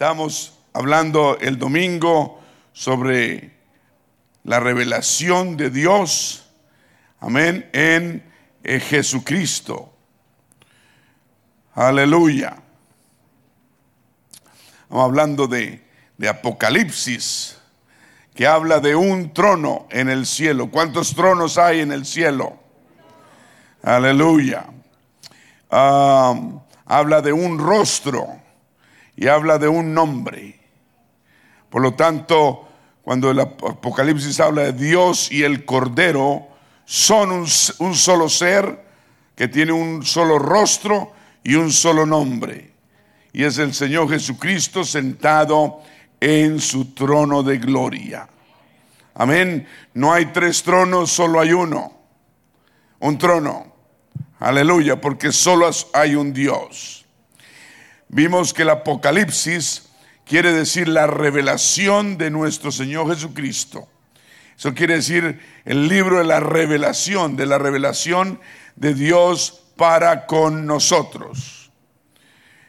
Estamos hablando el domingo sobre la revelación de Dios, amén, en eh, Jesucristo. Aleluya. Estamos hablando de, de Apocalipsis, que habla de un trono en el cielo. ¿Cuántos tronos hay en el cielo? Aleluya. Ah, habla de un rostro y habla de un nombre. Por lo tanto, cuando el Apocalipsis habla de Dios y el Cordero, son un, solo ser que tiene un solo rostro y un solo nombre. Y es el Señor Jesucristo sentado en su trono de gloria. Amén. No hay tres tronos, solo hay uno. Un trono. Aleluya, porque solo hay un Dios. Vimos que el Apocalipsis quiere decir la revelación de nuestro Señor Jesucristo. Eso quiere decir el libro de la revelación, de la revelación de Dios para con nosotros.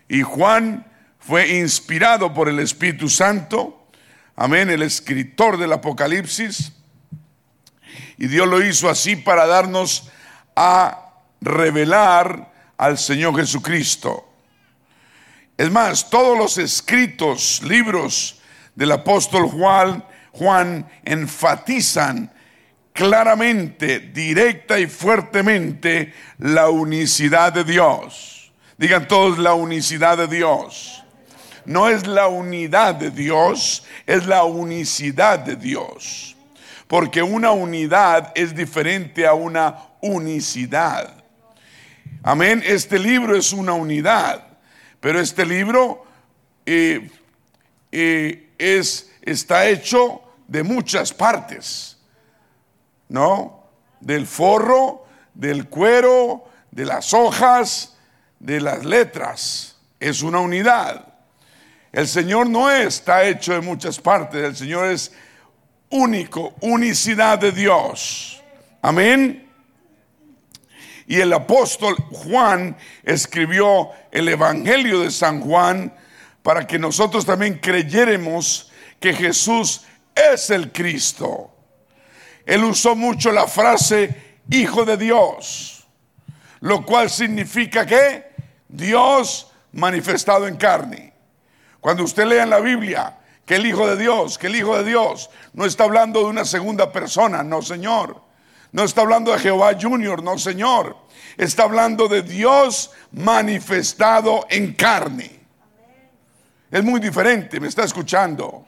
Y Juan fue inspirado por el Espíritu Santo, amén, el escritor del Apocalipsis. Y Dios lo hizo así para darnos a revelar al Señor Jesucristo. Es más, todos los escritos, libros del apóstol Juan, enfatizan claramente, directa y fuertemente la unicidad de Dios. Digan todos la unicidad de Dios. No es la unidad de Dios, es la unicidad de Dios. Porque una unidad es diferente a una unicidad. Amén. Este libro es una unidad. Pero este libro eh, eh, es, está hecho de muchas partes, ¿no? Del forro, del cuero, de las hojas, de las letras. Es una unidad. El Señor no está hecho de muchas partes, el Señor es único, unicidad de Dios. Amén. Y el apóstol Juan escribió el Evangelio de San Juan para que nosotros también creyéramos que Jesús es el Cristo. Él usó mucho la frase Hijo de Dios, lo cual significa que Dios manifestado en carne. Cuando usted lea en la Biblia que el Hijo de Dios, que el Hijo de Dios no está hablando de una segunda persona, no Señor. No está hablando de Jehová Junior, no Señor. Está hablando de Dios manifestado en carne. Es muy diferente, me está escuchando.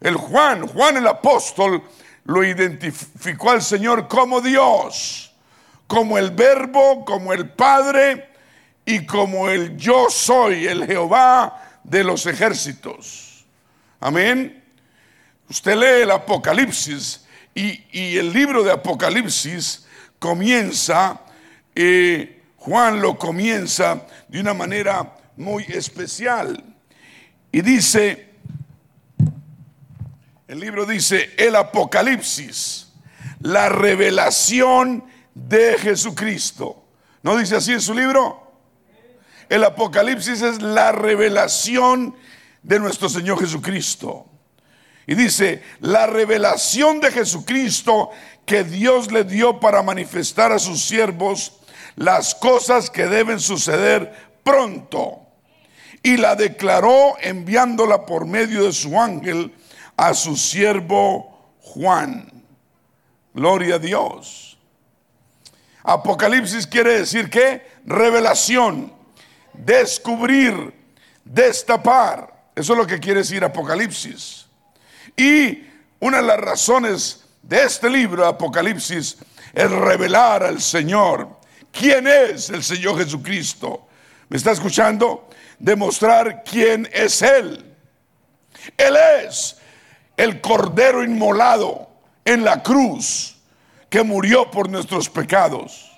El Juan, Juan el apóstol, lo identificó al Señor como Dios, como el verbo, como el Padre y como el yo soy, el Jehová de los ejércitos. Amén. Usted lee el Apocalipsis y, el libro de Apocalipsis comienza, eh, Juan lo comienza de una manera muy especial. Y dice, el libro dice, el Apocalipsis, la revelación de Jesucristo. ¿No dice así en su libro? El Apocalipsis es la revelación de nuestro Señor Jesucristo. Y dice, la revelación de Jesucristo que Dios le dio para manifestar a sus siervos las cosas que deben suceder pronto. Y la declaró enviándola por medio de su ángel a su siervo Juan. Gloria a Dios. Apocalipsis quiere decir que revelación, descubrir, destapar. Eso es lo que quiere decir Apocalipsis. Y una de las razones de este libro Apocalipsis es revelar al Señor. ¿Quién es el Señor Jesucristo? ¿Me está escuchando? Demostrar quién es Él. Él es el Cordero inmolado en la cruz que murió por nuestros pecados.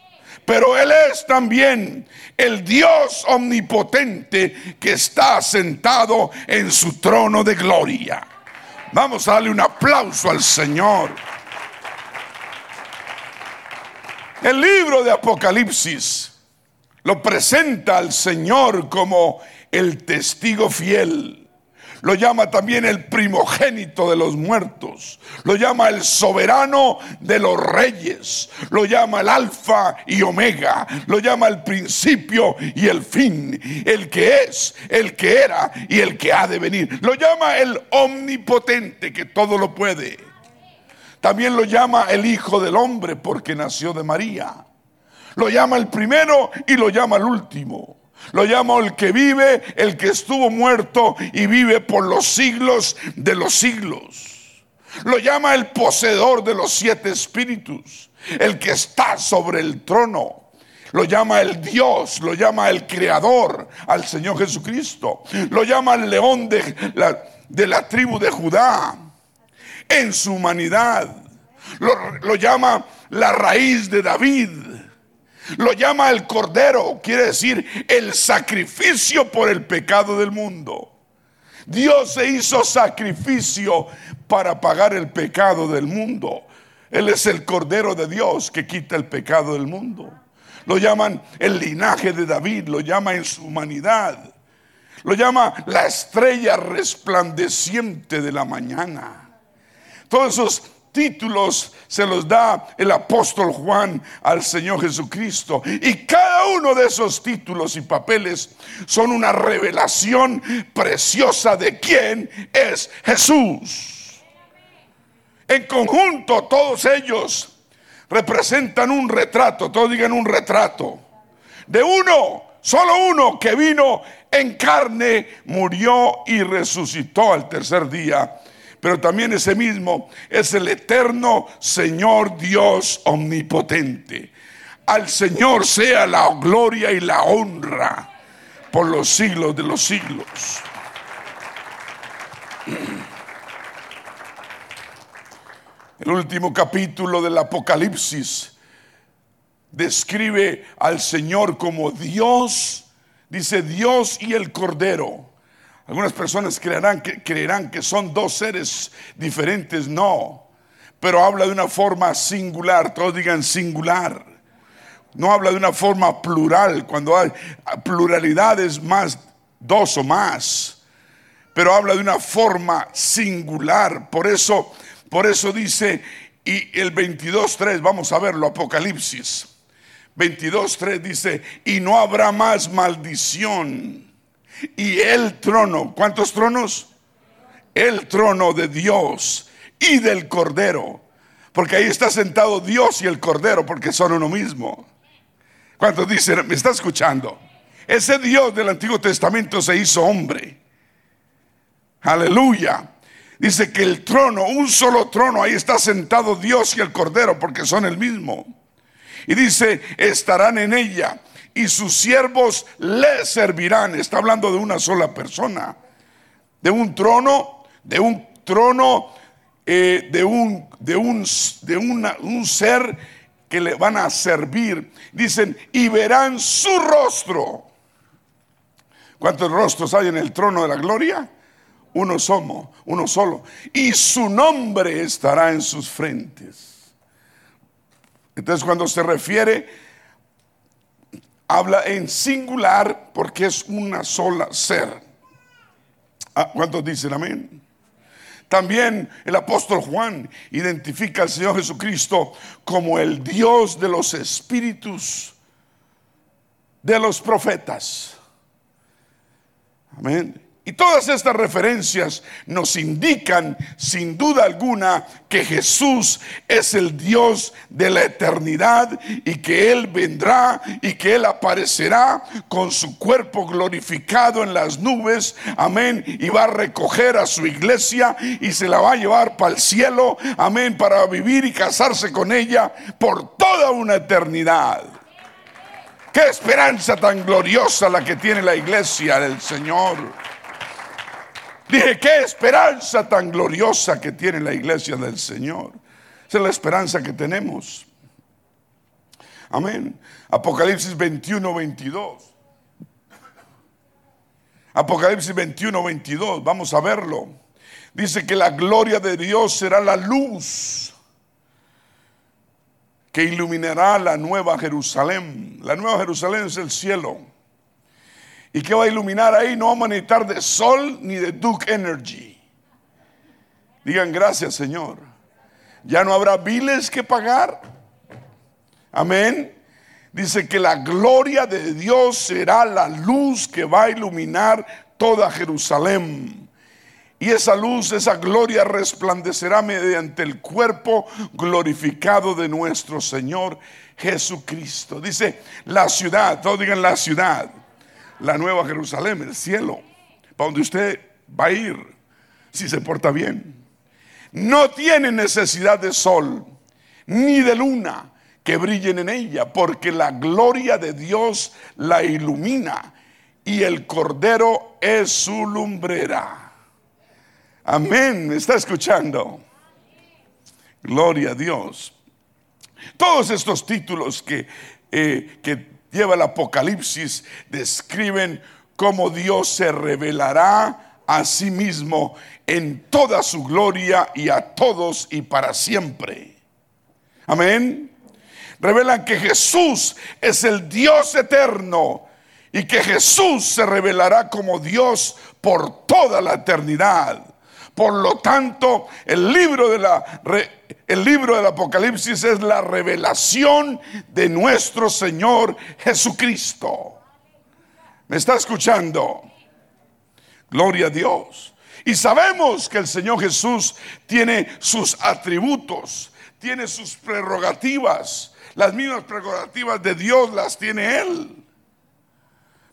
Pero Él es también el Dios omnipotente que está sentado en su trono de gloria. Vamos a darle un aplauso al Señor. El libro de Apocalipsis lo presenta al Señor como el testigo fiel, lo llama también el primogénito de los muertos, lo llama el soberano de los reyes, lo llama el alfa y omega, lo llama el principio y el fin, el que es, el que era y el que ha de venir, lo llama el omnipotente que todo lo puede. También lo llama el Hijo del Hombre porque nació de María. Lo llama el primero y lo llama el último. Lo llama el que vive, el que estuvo muerto y vive por los siglos de los siglos. Lo llama el poseedor de los siete espíritus, el que está sobre el trono. Lo llama el Dios, lo llama el Creador, al Señor Jesucristo. Lo llama el león de la, tribu de Judá en su humanidad. Lo llama la raíz de David. Lo llama el cordero, quiere decir el sacrificio por el pecado del mundo. Dios se hizo sacrificio para pagar el pecado del mundo. Él es el cordero de Dios que quita el pecado del mundo. Lo llaman el linaje de David, lo llama en su humanidad. Lo llama la estrella resplandeciente de la mañana. Todos esos títulos se los da el apóstol Juan al Señor Jesucristo. Y cada uno de esos títulos y papeles son una revelación preciosa de quién es Jesús. En conjunto, todos ellos representan un retrato, todos digan un retrato, de uno, solo uno que vino en carne, murió y resucitó al tercer día pero también ese mismo es el eterno Señor Dios omnipotente. Al Señor sea la gloria y la honra por los siglos de los siglos. El último capítulo del Apocalipsis describe al Señor como Dios, dice Dios y el Cordero. Algunas personas creerán que, creerán que son dos seres diferentes, no. Pero habla de una forma singular, todos digan singular. No habla de una forma plural, cuando hay pluralidades más, dos o más. Pero habla de una forma singular. Por eso, por eso dice, y el 22.3, vamos a verlo, Apocalipsis. 22.3 dice, y no habrá más maldición y el trono. ¿Cuántos tronos? El trono de Dios y del Cordero. Porque ahí está sentado Dios y el Cordero, porque son uno mismo. ¿Cuántos dicen? ¿Me está escuchando? Ese Dios del Antiguo Testamento se hizo hombre. Aleluya. Dice que el trono, un solo trono, ahí está sentado Dios y el Cordero, porque son el mismo. Y dice, estarán en ella y sus siervos le servirán. Está hablando de una sola persona, de un trono, de un trono, eh, de, un, de, un, de un ser que le van a servir. Dicen, y verán su rostro. ¿Cuántos rostros hay en el trono de la gloria? Uno somos, uno solo. Y su nombre estará en sus frentes. Entonces cuando se refiere habla en singular porque es una sola ser. Ah, ¿Cuántos dicen amén? También el apóstol Juan identifica al Señor Jesucristo como el Dios de los espíritus de los profetas. Amén. Y todas estas referencias nos indican sin duda alguna que Jesús es el Dios de la eternidad y que Él vendrá y que Él aparecerá con su cuerpo glorificado en las nubes. Amén. Y va a recoger a su iglesia y se la va a llevar para el cielo. Amén. Para vivir y casarse con ella por toda una eternidad. Qué esperanza tan gloriosa la que tiene la iglesia del Señor. Dije, qué esperanza tan gloriosa que tiene la iglesia del Señor. Esa es la esperanza que tenemos. Amén. Apocalipsis 21, 22. Apocalipsis 21, 22. Vamos a verlo. Dice que la gloria de Dios será la luz que iluminará la nueva Jerusalén. La nueva Jerusalén es el cielo. ¿Y qué va a iluminar ahí? No vamos a necesitar de sol ni de Duke Energy. Digan gracias, Señor. Ya no habrá biles que pagar. Amén. Dice que la gloria de Dios será la luz que va a iluminar toda Jerusalén. Y esa luz, esa gloria resplandecerá mediante el cuerpo glorificado de nuestro Señor Jesucristo. Dice la ciudad, todos digan la ciudad, la nueva Jerusalén, el cielo, para donde usted va a ir si se porta bien. No tiene necesidad de sol ni de luna que brillen en ella, porque la gloria de Dios la ilumina y el cordero es su lumbrera. Amén, ¿me está escuchando? Gloria a Dios. Todos estos títulos que, eh, que lleva el Apocalipsis describen cómo Dios se revelará a sí mismo en toda su gloria y a todos y para siempre. Amén. Revelan que Jesús es el Dios eterno y que Jesús se revelará como Dios por toda la eternidad. Por lo tanto, el libro, el libro del Apocalipsis es la revelación de nuestro Señor Jesucristo. ¿Me está escuchando? Gloria a Dios. Y sabemos que el Señor Jesús tiene sus atributos, tiene sus prerrogativas. Las mismas prerrogativas de Dios las tiene Él.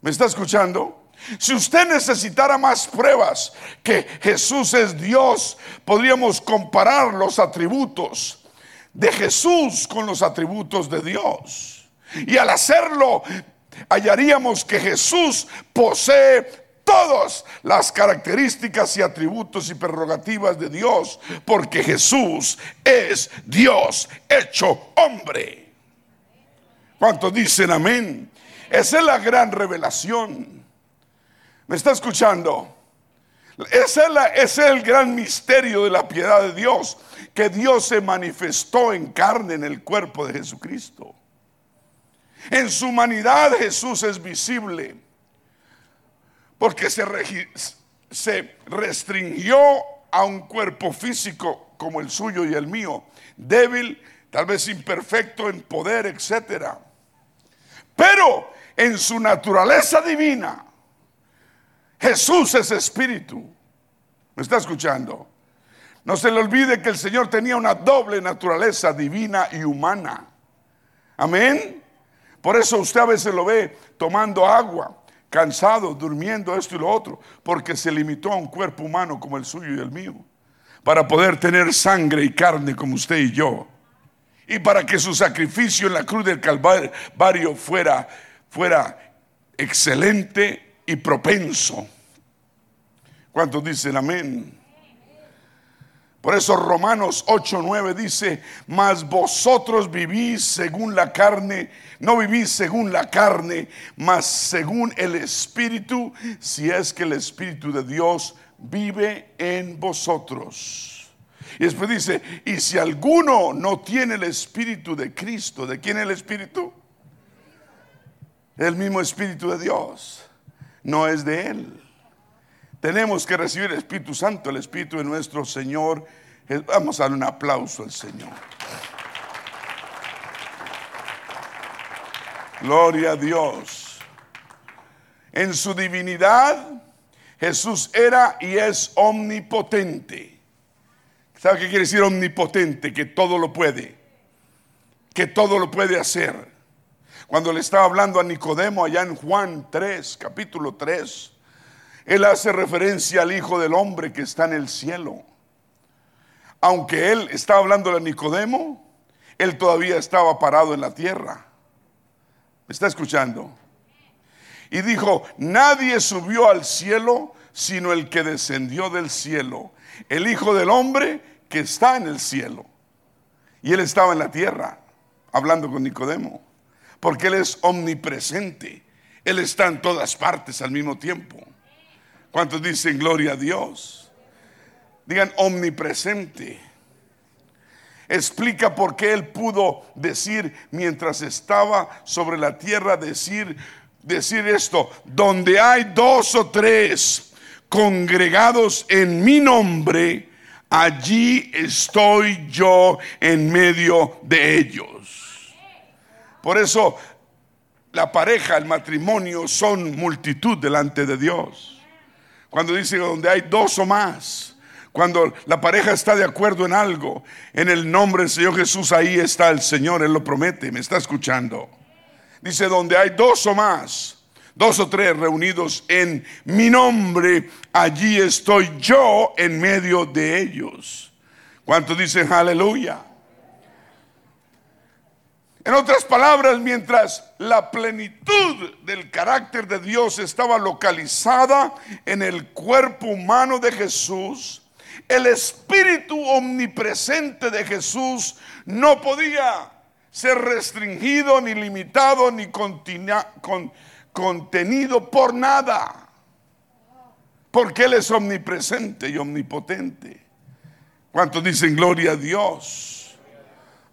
¿Me está escuchando? Si usted necesitara más pruebas que Jesús es Dios, podríamos comparar los atributos de Jesús con los atributos de Dios. Y al hacerlo, hallaríamos que Jesús posee todas las características y atributos y prerrogativas de Dios, porque Jesús es Dios hecho hombre. ¿Cuántos dicen amén? Esa es la gran revelación. ¿Me está escuchando? Ese es, el gran misterio de la piedad de Dios, que Dios se manifestó en carne en el cuerpo de Jesucristo. En su humanidad Jesús es visible, porque se, se restringió a un cuerpo físico como el suyo y el mío, débil, tal vez imperfecto en poder, etcétera. Pero en su naturaleza divina, Jesús es espíritu. ¿Me está escuchando? No se le olvide que el Señor tenía una doble naturaleza divina y humana. Amén. Por eso usted a veces lo ve tomando agua, cansado, durmiendo, esto y lo otro, porque se limitó a un cuerpo humano como el suyo y el mío, para poder tener sangre y carne como usted y yo. Y para que su sacrificio en la cruz del Calvario fuera, fuera excelente y propenso. ¿Cuántos dicen amén? Por eso Romanos 8:9 dice, mas vosotros vivís según la carne, no vivís según la carne, mas según el Espíritu, si es que el Espíritu de Dios vive en vosotros. Y después dice, y si alguno no tiene el Espíritu de Cristo, ¿de quién es el Espíritu? El mismo Espíritu de Dios, no es de Él. Tenemos que recibir el Espíritu Santo, el Espíritu de nuestro Señor. Vamos a darle un aplauso al Señor. Gloria a Dios. En su divinidad, Jesús era y es omnipotente. ¿Sabe qué quiere decir omnipotente? Que todo lo puede. Que todo lo puede hacer. Cuando le estaba hablando a Nicodemo allá en Juan 3, capítulo 3, él hace referencia al Hijo del Hombre que está en el cielo. Aunque él estaba hablando de Nicodemo, él todavía estaba parado en la tierra. ¿Me está escuchando? Y dijo, nadie subió al cielo sino el que descendió del cielo, el Hijo del Hombre que está en el cielo. Y él estaba en la tierra, hablando con Nicodemo, porque él es omnipresente, él está en todas partes al mismo tiempo. ¿Cuántos dicen gloria a Dios? Digan omnipresente. Explica por qué él pudo decir mientras estaba sobre la tierra, decir decir esto, donde hay dos o tres congregados en mi nombre, allí estoy yo en medio de ellos. Por eso la pareja, el matrimonio son multitud delante de Dios. Cuando dice donde hay dos o más, cuando la pareja está de acuerdo en algo, en el nombre del Señor Jesús, ahí está el Señor, Él lo promete, me está escuchando. Dice, donde hay dos o más, dos o tres reunidos en mi nombre, allí estoy yo en medio de ellos. ¿Cuántos dicen aleluya? En otras palabras, mientras la plenitud del carácter de Dios estaba localizada en el cuerpo humano de Jesús, el espíritu omnipresente de Jesús no podía ser restringido, ni limitado, ni contenido por nada. Porque Él es omnipresente y omnipotente. ¿Cuántos dicen gloria a Dios?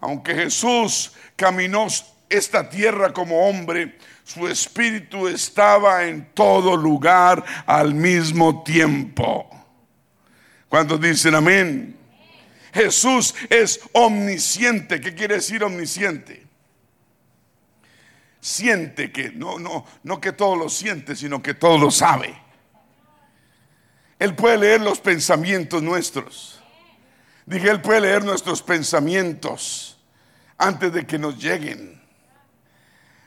Aunque Jesús caminó esta tierra como hombre, su espíritu estaba en todo lugar al mismo tiempo. ¿Cuántos dicen amén? Jesús es omnisciente. ¿Qué quiere decir omnisciente? Siente que, no, no, no que todo lo siente, sino que todo lo sabe. Él puede leer los pensamientos nuestros. Dije, Él puede leer nuestros pensamientos antes de que nos lleguen.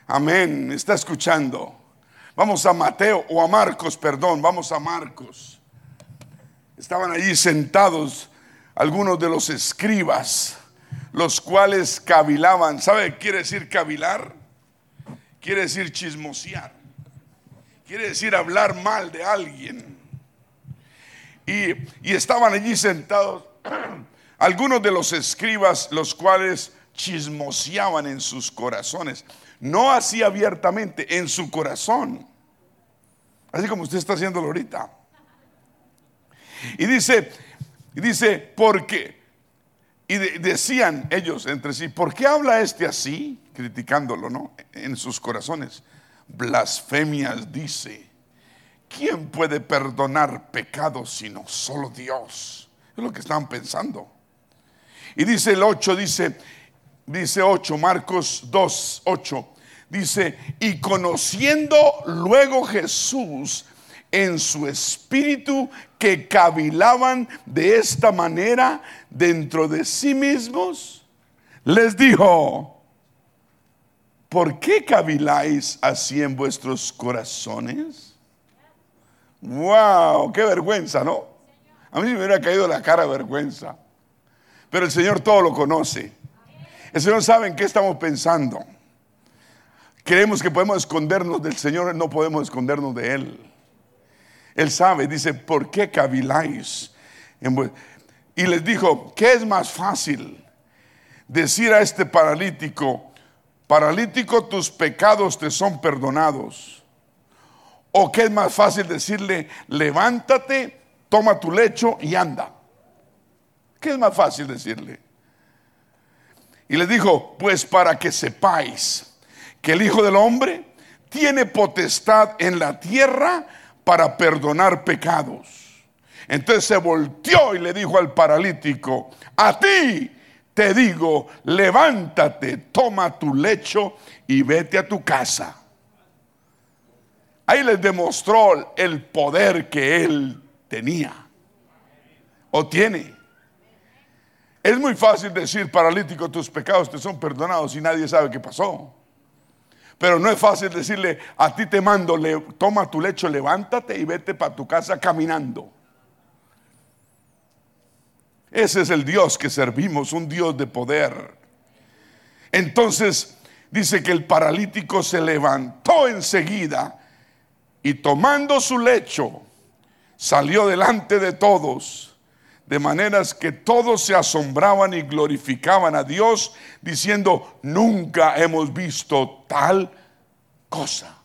Amén. está escuchando? Vamos a Mateo o a Marcos, perdón, vamos a Marcos. Estaban allí sentados algunos de los escribas, los cuales cavilaban. ¿Sabe qué quiere decir cavilar? Quiere decir chismosear. Quiere decir hablar mal de alguien. Y, y estaban allí sentados algunos de los escribas, los cuales chismoseaban en sus corazones. No así abiertamente, en su corazón. Así como usted está haciéndolo ahorita. Y dice, y dice, ¿por qué? Y decían ellos entre sí, ¿por qué habla este así? Criticándolo, ¿no? En sus corazones. Blasfemias dice, ¿quién puede perdonar pecados sino solo Dios? Es lo que estaban pensando. Y dice el 8, dice, dice 8, Marcos 2, 8, dice, y conociendo luego Jesús en su espíritu que cavilaban de esta manera dentro de sí mismos, les dijo, ¿por qué caviláis así en vuestros corazones? ¡Wow! ¡Qué vergüenza, ¿no? A mí me hubiera caído la cara vergüenza. Pero el Señor todo lo conoce. El Señor sabe en qué estamos pensando. Creemos que podemos escondernos del Señor, no podemos escondernos de Él. Él sabe, dice, ¿por qué caviláis? Y les dijo, ¿qué es más fácil? Decir a este paralítico, paralítico, tus pecados te son perdonados. ¿O qué es más fácil decirle, levántate, toma tu lecho y anda? ¿Qué es más fácil decirle? Y les dijo, pues para que sepáis que el Hijo del Hombre tiene potestad en la tierra para perdonar pecados. Entonces se volteó y le dijo al paralítico, a ti te digo, levántate, toma tu lecho y vete a tu casa. Ahí les demostró el poder que él tenía o tiene. Es muy fácil decir, paralítico, tus pecados te son perdonados y nadie sabe qué pasó. Pero no es fácil decirle, a ti te mando, le, toma tu lecho, levántate y vete para tu casa caminando. Ese es el Dios que servimos, un Dios de poder. Entonces dice que el paralítico se levantó enseguida y tomando su lecho salió delante de todos de maneras que todos se asombraban y glorificaban a Dios, diciendo, nunca hemos visto tal cosa.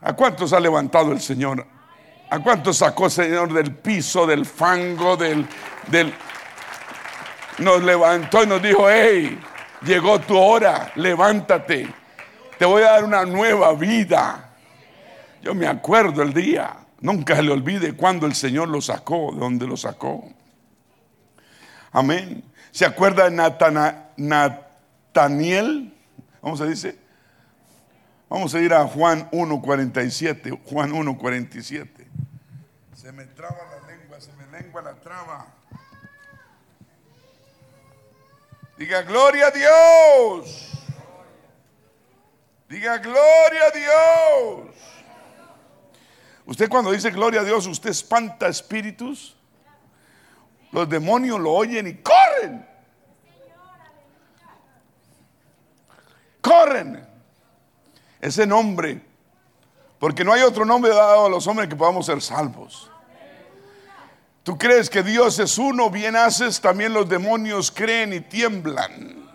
¿A cuántos ha levantado el Señor? ¿A cuántos sacó el Señor del piso, del fango, del, del... Nos levantó y nos dijo, hey, llegó tu hora, levántate te voy a dar una nueva vida. Yo me acuerdo el día, nunca le olvide cuando el Señor lo sacó, de donde lo sacó. Amén. ¿Se acuerda de Nataniel? ¿Cómo se dice? Vamos a ir a Juan 1.47. Juan 1.47. Se me traba la lengua, se me lengua la traba. Diga gloria a Dios. Diga gloria a Dios. Usted cuando dice gloria a Dios, usted espanta espíritus. Los demonios lo oyen y corren. Corren. Ese nombre. Porque no hay otro nombre dado a los hombres que podamos ser salvos. Tú crees que Dios es uno, bien haces, también los demonios creen y tiemblan.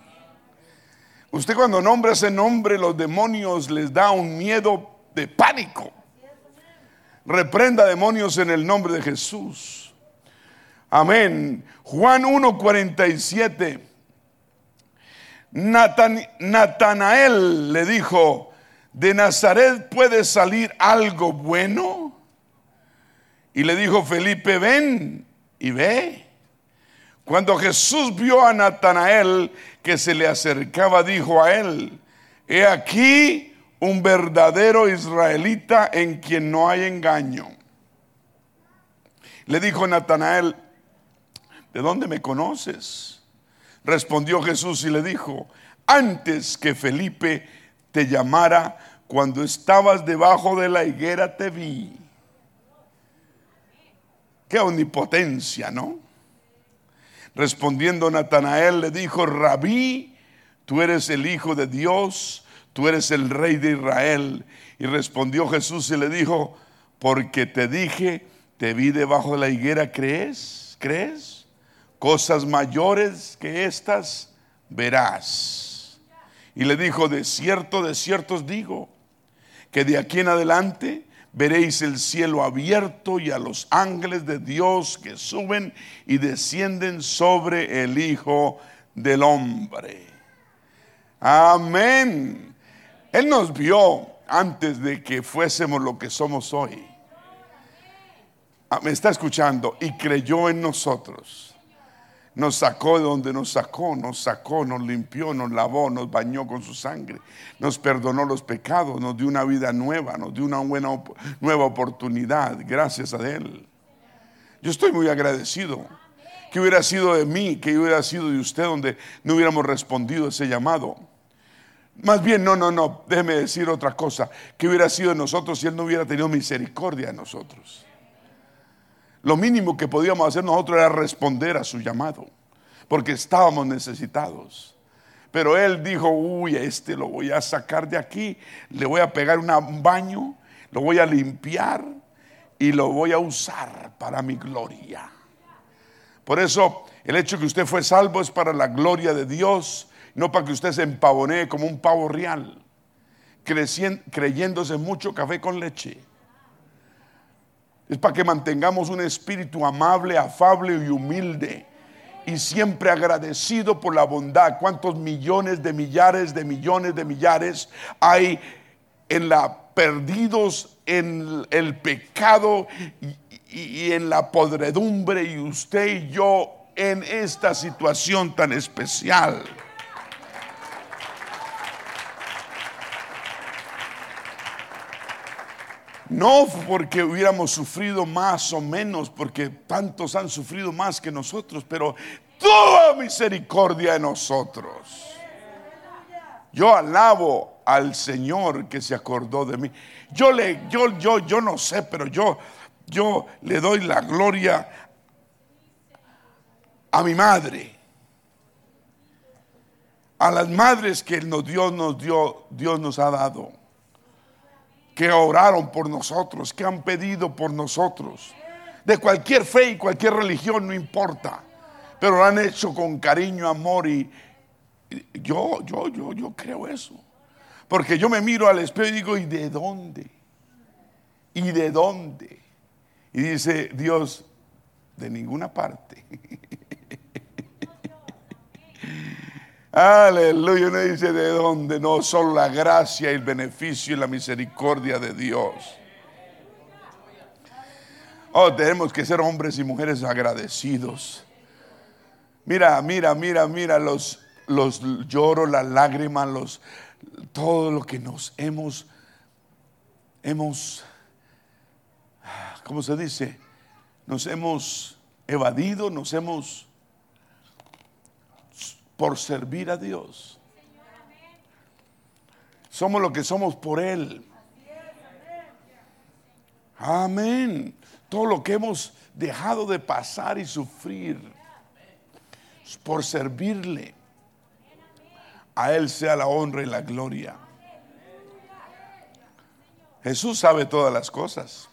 Usted cuando nombra ese nombre, los demonios les da un miedo de pánico. Reprenda demonios en el nombre de Jesús. Amén. Juan 1:47. Natanael le dijo, ¿de Nazaret puede salir algo bueno? Y le dijo Felipe, ven y ve. Cuando Jesús vio a Natanael que se le acercaba, dijo a él, he aquí un verdadero israelita en quien no hay engaño. Le dijo Natanael, ¿de dónde me conoces? Respondió Jesús y le dijo, antes que Felipe te llamara, cuando estabas debajo de la higuera te vi. Qué omnipotencia, ¿no? Respondiendo Natanael le dijo, Rabí, tú eres el Hijo de Dios, tú eres el Rey de Israel. Y respondió Jesús y le dijo, porque te dije, te vi debajo de la higuera, ¿crees? ¿Crees? Cosas mayores que estas verás. Y le dijo, de cierto, de cierto os digo, que de aquí en adelante veréis el cielo abierto y a los ángeles de Dios que suben y descienden sobre el Hijo del Hombre. Amén. Él nos vio antes de que fuésemos lo que somos hoy. Ah, me está escuchando y creyó en nosotros. Nos sacó de donde nos sacó, nos sacó, nos limpió, nos lavó, nos bañó con su sangre, nos perdonó los pecados, nos dio una vida nueva, nos dio una buena nueva oportunidad gracias a Él. Yo estoy muy agradecido. Que hubiera sido de mí, que hubiera sido de usted donde no hubiéramos respondido ese llamado. Más bien, no, no, no, déjeme decir otra cosa. Que hubiera sido de nosotros si Él no hubiera tenido misericordia de nosotros. Lo mínimo que podíamos hacer nosotros era responder a su llamado, porque estábamos necesitados. Pero él dijo, uy, a este lo voy a sacar de aquí, le voy a pegar un baño, lo voy a limpiar y lo voy a usar para mi gloria. Por eso el hecho que usted fue salvo es para la gloria de Dios, no para que usted se empavonee como un pavo real, creyéndose mucho café con leche. Es para que mantengamos un espíritu amable, afable y humilde. Y siempre agradecido por la bondad. ¿Cuántos millones de millares de millones de millares hay en la perdidos en el pecado y, y en la podredumbre? Y usted y yo en esta situación tan especial. No porque hubiéramos sufrido más o menos, porque tantos han sufrido más que nosotros, pero toda misericordia en nosotros. Yo alabo al Señor que se acordó de mí. Yo le, yo, yo, yo no sé, pero yo, yo le doy la gloria a mi madre, a las madres que nos dio, Dios nos ha dado que oraron por nosotros, que han pedido por nosotros. De cualquier fe y cualquier religión, no importa. Pero lo han hecho con cariño, amor y, yo, yo, yo, yo creo eso. Porque yo me miro al espejo y digo, ¿y de dónde? ¿Y de dónde? Y dice Dios, de ninguna parte. Aleluya. Uno dice de dónde. No, solo la gracia el beneficio y la misericordia de Dios. Oh, tenemos que ser hombres y mujeres agradecidos. Mira, mira, mira, mira los, los lloros, las lágrimas, los, todo lo que nos hemos, hemos, ¿cómo se dice? Nos hemos evadido, nos hemos, por servir a Dios. Somos lo que somos por Él. Amén todo lo que hemos dejado de pasar y sufrir por servirle. A Él sea la honra y la gloria. Jesús sabe todas las cosas.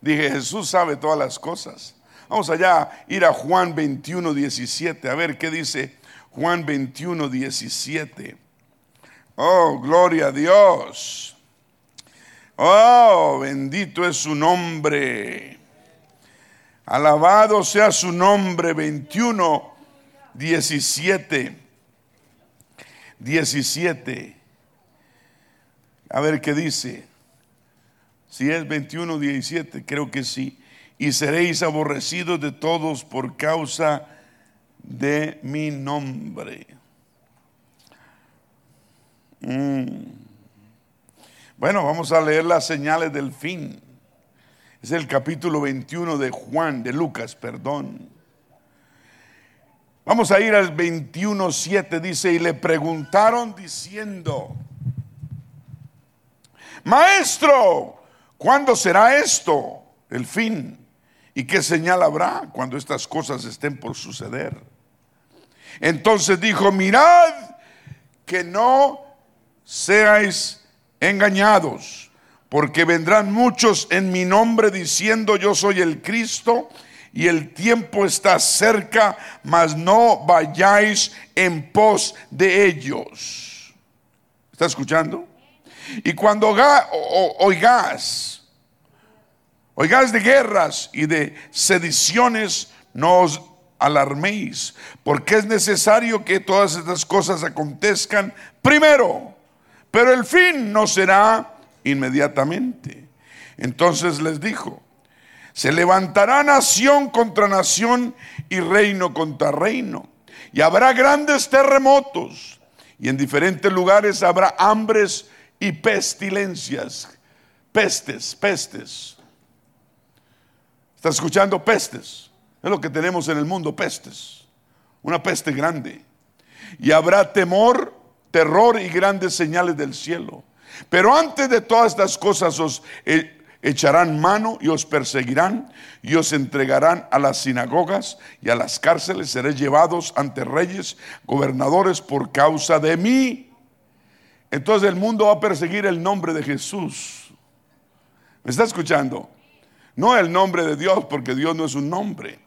Dije, Jesús sabe todas las cosas. Vamos allá, ir a Juan 21, 17, a ver qué dice Juan 21, 17. Oh, gloria a Dios. Oh, bendito es su nombre. Alabado sea su nombre. 21, 17. 17. A ver qué dice. Si es 21, 17, creo que sí. Y seréis aborrecidos de todos por causa de mi nombre. Mm. Bueno, vamos a leer las señales del fin. Es el capítulo 21 de Juan, de Lucas, perdón. Vamos a ir al 21.7, dice, y le preguntaron diciendo, Maestro, ¿cuándo será esto, el fin? ¿Y qué señal habrá cuando estas cosas estén por suceder? Entonces dijo, mirad que no seáis engañados, porque vendrán muchos en mi nombre diciendo yo soy el Cristo y el tiempo está cerca, mas no vayáis en pos de ellos. ¿Está escuchando? Y cuando oigas, oigas de guerras y de sediciones, no alarméis, porque es necesario que todas estas cosas acontezcan primero pero el fin no será inmediatamente. Entonces les dijo, se levantará nación contra nación y reino contra reino. Y habrá grandes terremotos. Y en diferentes lugares habrá hambres y pestilencias. Pestes, pestes. ¿Está escuchando? Pestes. Es lo que tenemos en el mundo, pestes. Una peste grande. Y habrá temor terror y grandes señales del cielo. Pero antes de todas estas cosas os eh, echarán mano y os perseguirán y os entregarán a las sinagogas y a las cárceles. Seréis llevados ante reyes, gobernadores por causa de mí. Entonces el mundo va a perseguir el nombre de Jesús. ¿Me está escuchando? No el nombre de Dios, porque Dios no es un nombre.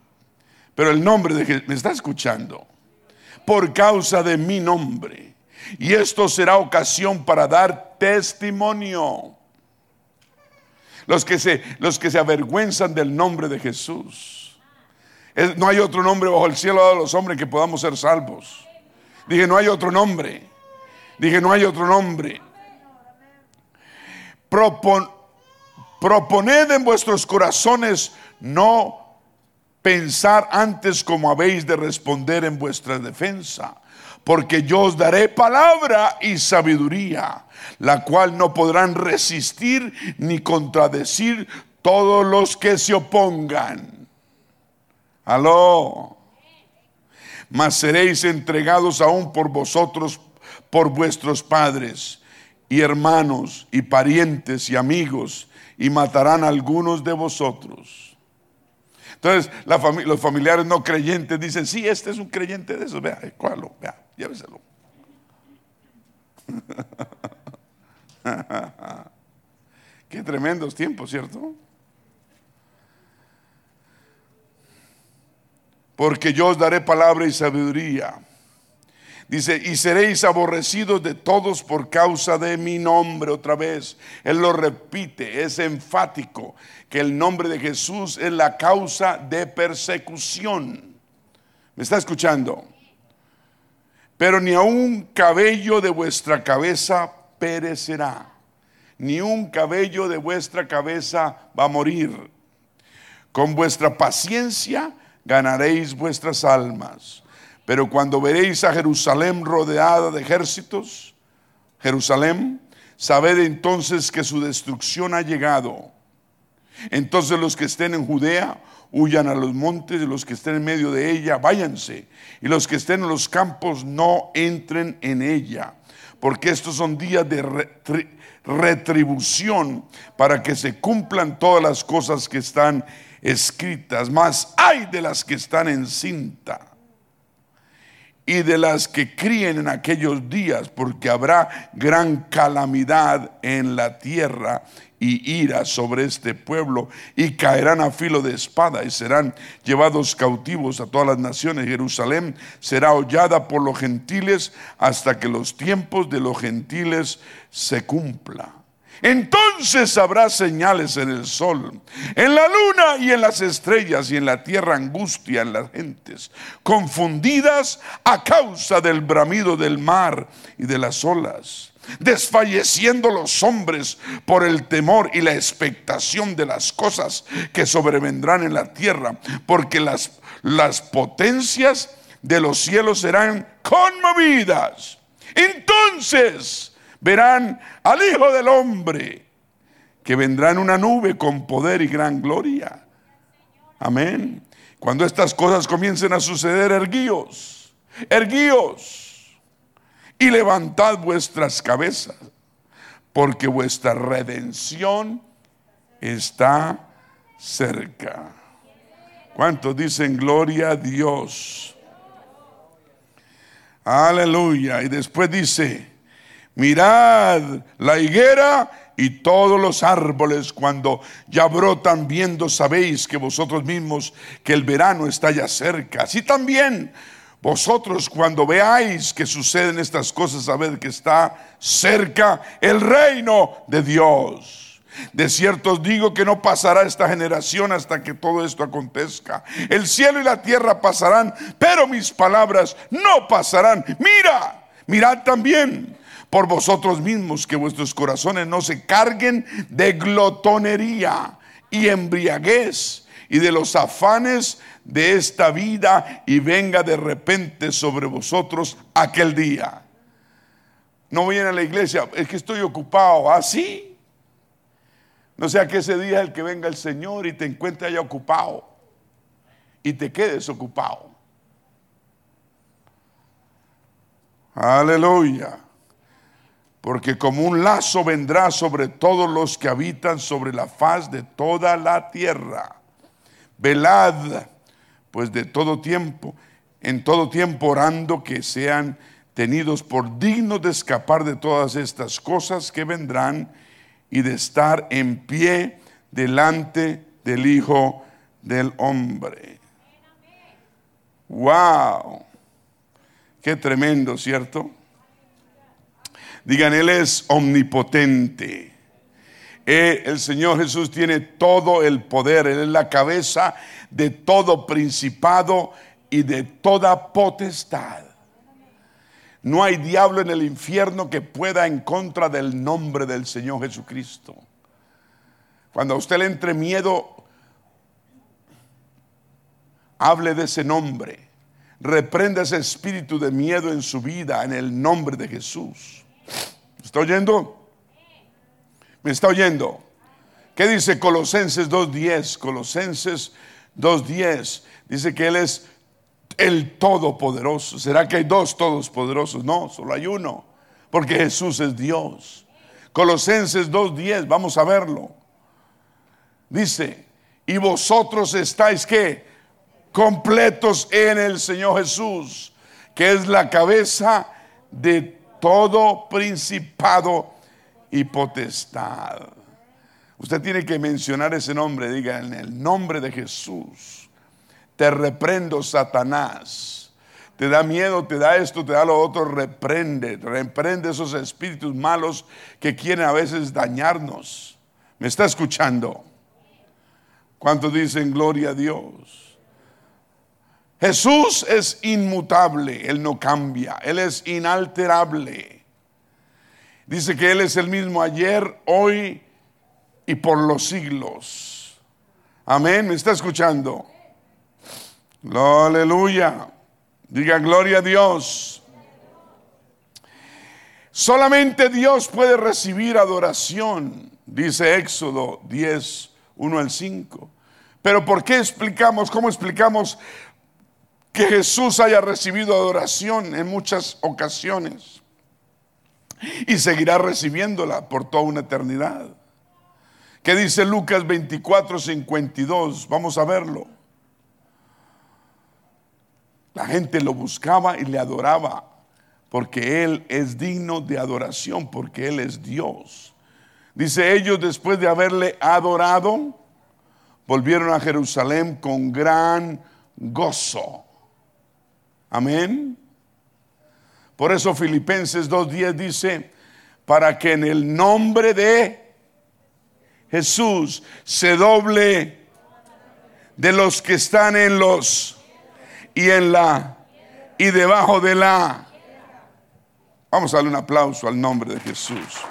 Pero el nombre de Jesús. ¿Me está escuchando? Por causa de mi nombre. Y esto será ocasión para dar testimonio. Los que se, los que se avergüenzan del nombre de Jesús. no hay otro nombre bajo el cielo de los hombres que podamos ser salvos. Dije, no hay otro nombre. Dije, no hay otro nombre. proponed en vuestros corazones no pensar antes como habéis de responder en vuestra defensa porque yo os daré palabra y sabiduría, la cual no podrán resistir ni contradecir todos los que se opongan. Aló. Mas seréis entregados aún por vosotros, por vuestros padres y hermanos y parientes y amigos, y matarán a algunos de vosotros entonces, los familiares no creyentes dicen, sí, este es un creyente de esos, vea, cuál, vea, lléveselo. Qué tremendos tiempos, ¿cierto? Porque yo os daré palabra y sabiduría Dice, y seréis aborrecidos de todos por causa de mi nombre. Otra vez, Él lo repite, es enfático, que el nombre de Jesús es la causa de persecución. ¿Me está escuchando? pero ni un cabello de vuestra cabeza perecerá, ni un cabello de vuestra cabeza va a morir. Con vuestra paciencia ganaréis vuestras almas. Pero cuando veréis a Jerusalén rodeada de ejércitos, Jerusalén, sabed entonces que su destrucción ha llegado. Entonces los que estén en Judea huyan a los montes y los que estén en medio de ella váyanse. Y los que estén en los campos no entren en ella. Porque estos son días de retribución para que se cumplan todas las cosas que están escritas, más hay de las que están en cinta y de las que críen en aquellos días, porque habrá gran calamidad en la tierra y ira sobre este pueblo, y caerán a filo de espada y serán llevados cautivos a todas las naciones. Jerusalén será hollada por los gentiles hasta que los tiempos de los gentiles se cumplan. Entonces habrá señales en el sol, en la luna y en las estrellas y en la tierra angustia en las gentes, confundidas a causa del bramido del mar y de las olas, desfalleciendo los hombres por el temor y la expectación de las cosas que sobrevendrán en la tierra, porque las, las potencias de los cielos serán conmovidas. Entonces, verán al Hijo del Hombre, que vendrá en una nube con poder y gran gloria. Amén. Cuando estas cosas comiencen a suceder, erguíos, erguíos y levantad vuestras cabezas, porque vuestra redención está cerca. ¿Cuántos dicen gloria a Dios? Aleluya. Y después dice, Mirad la higuera y todos los árboles cuando ya brotan viendo sabéis que vosotros mismos que el verano está ya cerca. Así también vosotros cuando veáis que suceden estas cosas sabed que está cerca el reino de Dios. De cierto os digo que no pasará esta generación hasta que todo esto acontezca. El cielo y la tierra pasarán, pero mis palabras no pasarán. Mira, mirad también por vosotros mismos, que vuestros corazones no se carguen de glotonería y embriaguez y de los afanes de esta vida y venga de repente sobre vosotros aquel día. No viene a la iglesia, es que estoy ocupado, así. ¿Ah, no sea que ese día el que venga el Señor y te encuentre allá ocupado y te quedes ocupado. Aleluya porque como un lazo vendrá sobre todos los que habitan sobre la faz de toda la tierra. Velad, pues de todo tiempo, en todo tiempo orando que sean tenidos por dignos de escapar de todas estas cosas que vendrán y de estar en pie delante del Hijo del Hombre. ¡Wow! Qué tremendo, ¿cierto? Digan, Él es omnipotente. Eh, el Señor Jesús tiene todo el poder. Él es la cabeza de todo principado y de toda potestad. No hay diablo en el infierno que pueda en contra del nombre del Señor Jesucristo. Cuando a usted le entre miedo, hable de ese nombre. Reprenda ese espíritu de miedo en su vida en el nombre de Jesús. ¿Me está oyendo? ¿Me está oyendo? ¿Qué dice Colosenses 2.10? Colosenses 2.10 dice que Él es el Todopoderoso. ¿Será que hay dos Todopoderosos? No, solo hay uno, porque Jesús es Dios. Colosenses 2.10, vamos a verlo. Dice, y vosotros estáis que completos en el Señor Jesús, que es la cabeza de todo principado y potestad. Usted tiene que mencionar ese nombre, diga en el nombre de Jesús. Te reprendo, Satanás. Te da miedo, te da esto, te da lo otro, reprende, reprende esos espíritus malos que quieren a veces dañarnos. ¿Me está escuchando? ¿Cuántos dicen gloria a Dios? Jesús es inmutable, Él no cambia, Él es inalterable. Dice que Él es el mismo ayer, hoy y por los siglos. Amén, ¿me está escuchando? Aleluya. Diga gloria a Dios. Solamente Dios puede recibir adoración, dice Éxodo 10, 1 al 5. Pero ¿por qué explicamos, cómo explicamos que Jesús haya recibido adoración en muchas ocasiones? Y seguirá recibiéndola por toda una eternidad. ¿Qué dice Lucas 24, 52? Vamos a verlo. La gente lo buscaba y le adoraba porque Él es digno de adoración, porque Él es Dios. Dice ellos, después de haberle adorado, volvieron a Jerusalén con gran gozo. Amén. Por eso Filipenses 2.10 dice, para que en el nombre de Jesús se doble de los que están en los y en la y debajo de la Vamos a darle un aplauso al nombre de Jesús.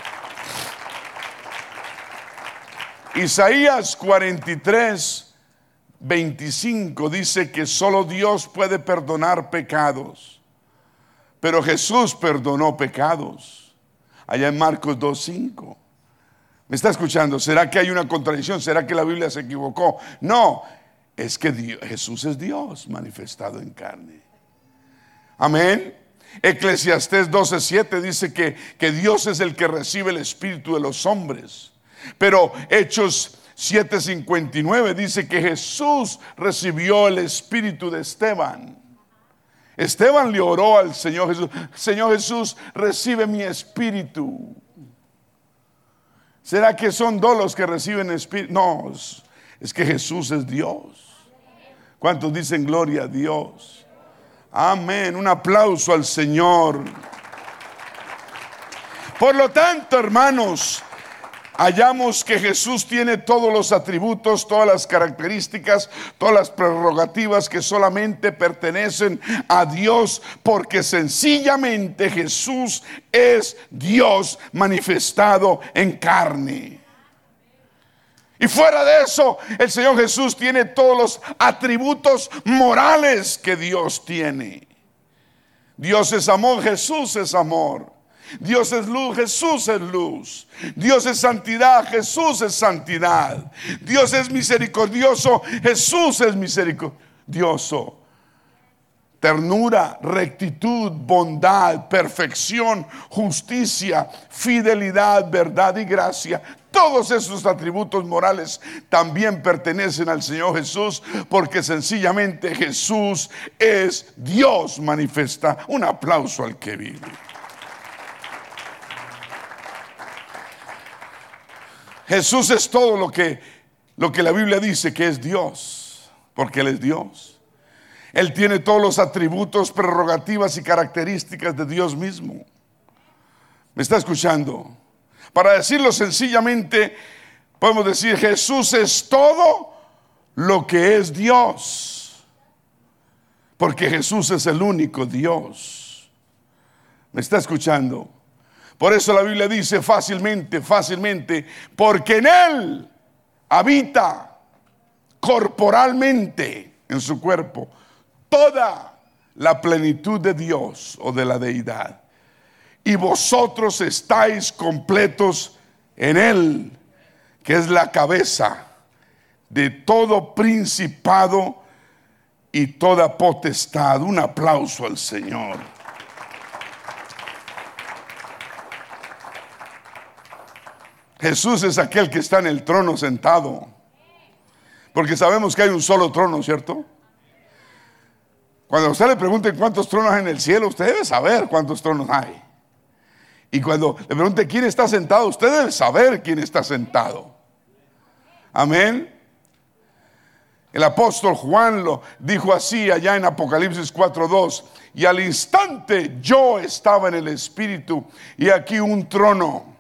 Isaías 43, 25 dice que solo Dios puede perdonar pecados, pero Jesús perdonó pecados. Allá en Marcos 2.5. ¿Me está escuchando? ¿Será que hay una contradicción? ¿Será que la Biblia se equivocó? No, es que Jesús es Dios manifestado en carne. Amén. Eclesiastés 12:7 dice que, que Dios es el que recibe el espíritu de los hombres. Pero Hechos 7:59 dice que Jesús recibió el espíritu de Esteban. Esteban le oró al Señor Jesús, Señor Jesús, recibe mi espíritu. ¿Será que son dos los que reciben espíritu? No, es que Jesús es Dios. ¿Cuántos dicen gloria a Dios? Amén. Un aplauso al Señor. Por lo tanto, hermanos, hallamos que Jesús tiene todos los atributos, todas las características, todas las prerrogativas que solamente pertenecen a Dios, porque sencillamente Jesús es Dios manifestado en carne. Y fuera de eso, el Señor Jesús tiene todos los atributos morales que Dios tiene. Dios es amor, Jesús es amor. Dios es luz, Jesús es luz. Dios es santidad, Jesús es santidad. Dios es misericordioso, Jesús es misericordioso. Ternura, rectitud, bondad, perfección, justicia, fidelidad, verdad y gracia todos esos atributos morales también pertenecen al Señor Jesús porque sencillamente Jesús es Dios manifiesta. Un aplauso al que vive. Jesús es todo lo que, lo que la Biblia dice que es Dios, porque Él es Dios. Él tiene todos los atributos, prerrogativas y características de Dios mismo. ¿Me está escuchando? Para decirlo sencillamente, podemos decir, Jesús es todo lo que es Dios. Porque Jesús es el único Dios. ¿Me está escuchando? Por eso la Biblia dice fácilmente, fácilmente, porque en Él habita corporalmente en su cuerpo toda la plenitud de Dios o de la deidad y vosotros estáis completos en Él, que es la cabeza de todo principado y toda potestad. Un aplauso al Señor. Jesús es aquel que está en el trono sentado. Porque sabemos que hay un solo trono, ¿cierto? Cuando usted le pregunte cuántos tronos hay en el cielo, usted debe saber cuántos tronos hay. Y cuando le pregunte quién está sentado, usted debe saber quién está sentado. Amén. El apóstol Juan lo dijo así allá en Apocalipsis 4:2. Y al instante yo estaba en el Espíritu y aquí un trono.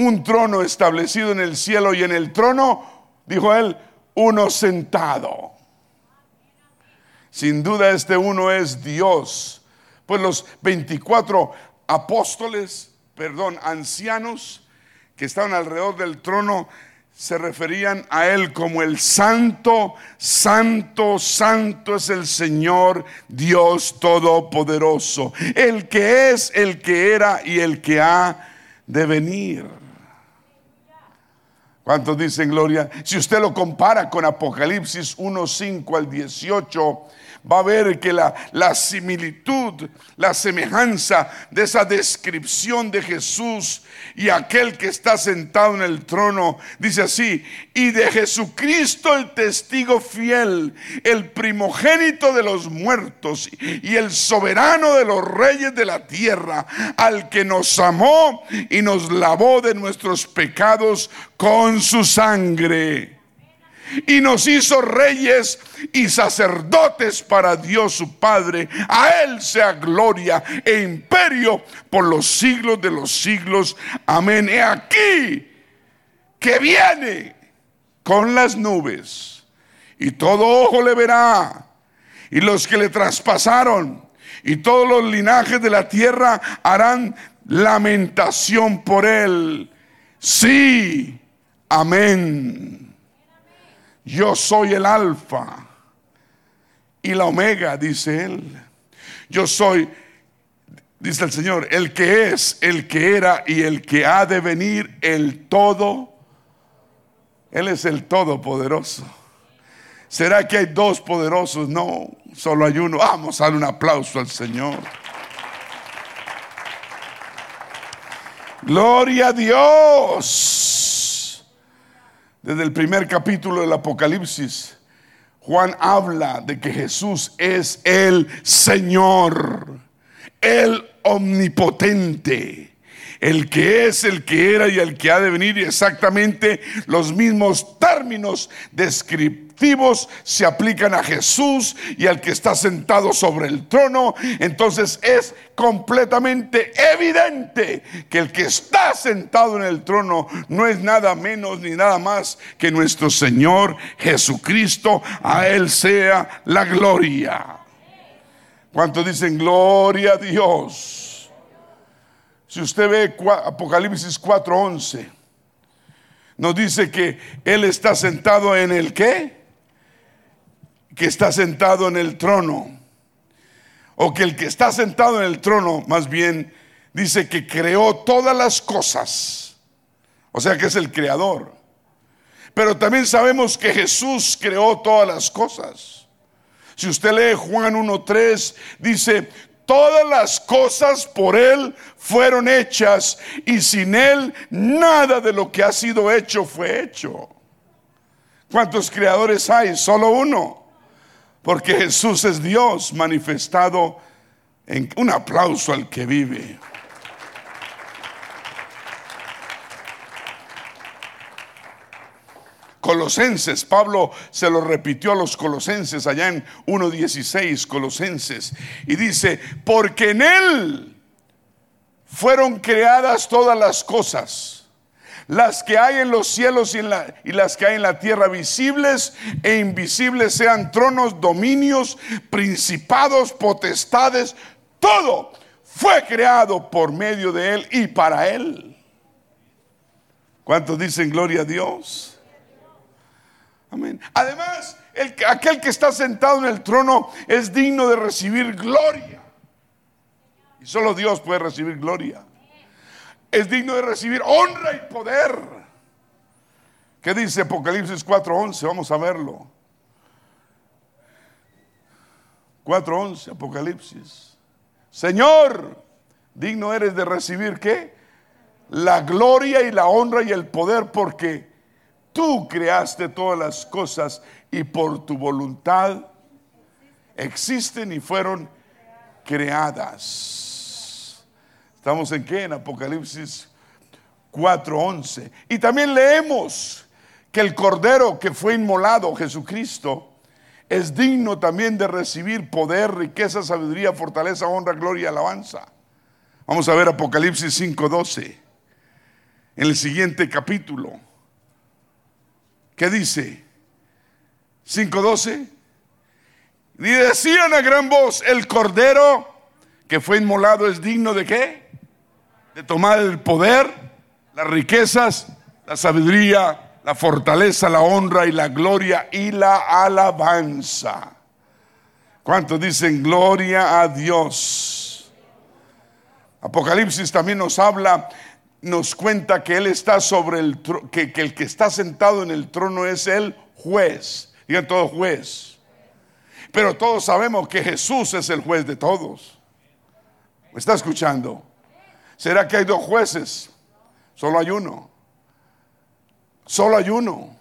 Un trono establecido en el cielo y en el trono, dijo él, uno sentado. Sin duda este uno es Dios. Pues los 24 apóstoles, perdón, ancianos que estaban alrededor del trono, se referían a Él como el Santo, Santo, Santo es el Señor Dios Todopoderoso, el que es, el que era y el que ha de venir. ¿Cuántos dicen gloria? Si usted lo compara con Apocalipsis 1, 5 al 18, va a ver que la, la similitud, la semejanza de esa descripción de Jesús y aquel que está sentado en el trono, dice así, y de Jesucristo el testigo fiel, el primogénito de los muertos y el soberano de los reyes de la tierra, al que nos amó y nos lavó de nuestros pecados con su sangre y nos hizo reyes y sacerdotes para Dios su Padre. A Él sea gloria e imperio por los siglos de los siglos. Amén. He aquí que viene con las nubes y todo ojo le verá y los que le traspasaron y todos los linajes de la tierra harán lamentación por él. Sí, amén. Yo soy el alfa y la omega, dice él. Yo soy, dice el Señor, el que es, el que era y el que ha de venir, el todo. Él es el todopoderoso. ¿Será que hay dos poderosos? No, solo hay uno. Vamos a dar un aplauso al Señor. Gloria a Dios. Desde el primer capítulo del Apocalipsis, Juan habla de que Jesús es el Señor, el omnipotente, el que es, el que era y el que ha de venir, y exactamente los mismos términos descriptivos se aplican a Jesús y al que está sentado sobre el trono, entonces es completamente evidente que el que está sentado en el trono no es nada menos ni nada más que nuestro Señor Jesucristo. A Él sea la gloria. ¿Cuántos dicen gloria a Dios? Si usted ve Apocalipsis 4:11, nos dice que Él está sentado en el qué? Que está sentado en el trono, o que el que está sentado en el trono, más bien, dice que creó todas las cosas, o sea que es el creador. Pero también sabemos que Jesús creó todas las cosas. Si usted lee Juan 1.3, dice, todas las cosas por Él fueron hechas y sin Él nada de lo que ha sido hecho fue hecho. ¿Cuántos creadores hay? Solo uno. Porque Jesús es Dios manifestado en un aplauso al que vive. Colosenses, Pablo se lo repitió a los colosenses allá en 1.16, Colosenses, y dice, porque en Él fueron creadas todas las cosas las que hay en los cielos y, las que hay en la tierra, visibles e invisibles, sean tronos, dominios, principados, potestades, todo fue creado por medio de Él y para Él. ¿Cuántos dicen gloria a Dios? Amén. Además, aquel que está sentado en el trono es digno de recibir gloria. Y solo Dios puede recibir gloria es digno de recibir honra y poder. ¿Qué dice Apocalipsis 4:11? Vamos a verlo. 4:11, Apocalipsis. Señor, digno eres de recibir qué? La gloria y la honra y el poder porque tú creaste todas las cosas y por tu voluntad existen y fueron creadas. ¿Estamos en qué? En Apocalipsis 4:11. Y también leemos que el Cordero que fue inmolado, Jesucristo, es digno también de recibir poder, riqueza, sabiduría, fortaleza, honra, gloria y alabanza. Vamos a ver Apocalipsis 5:12. En el siguiente capítulo. ¿Qué dice? 5:12. Y decían a gran voz, el cordero que fue inmolado es digno de qué? De tomar el poder, las riquezas, la sabiduría, la fortaleza, la honra y la gloria y la alabanza. ¿Cuántos dicen gloria a Dios? Apocalipsis también nos habla, nos cuenta que Él está sobre el que, que el que está sentado en el trono es el juez. Digan todo juez. Pero todos sabemos que Jesús es el juez de todos. ¿Me está escuchando? ¿Será que hay dos jueces? Solo hay uno. Solo hay uno.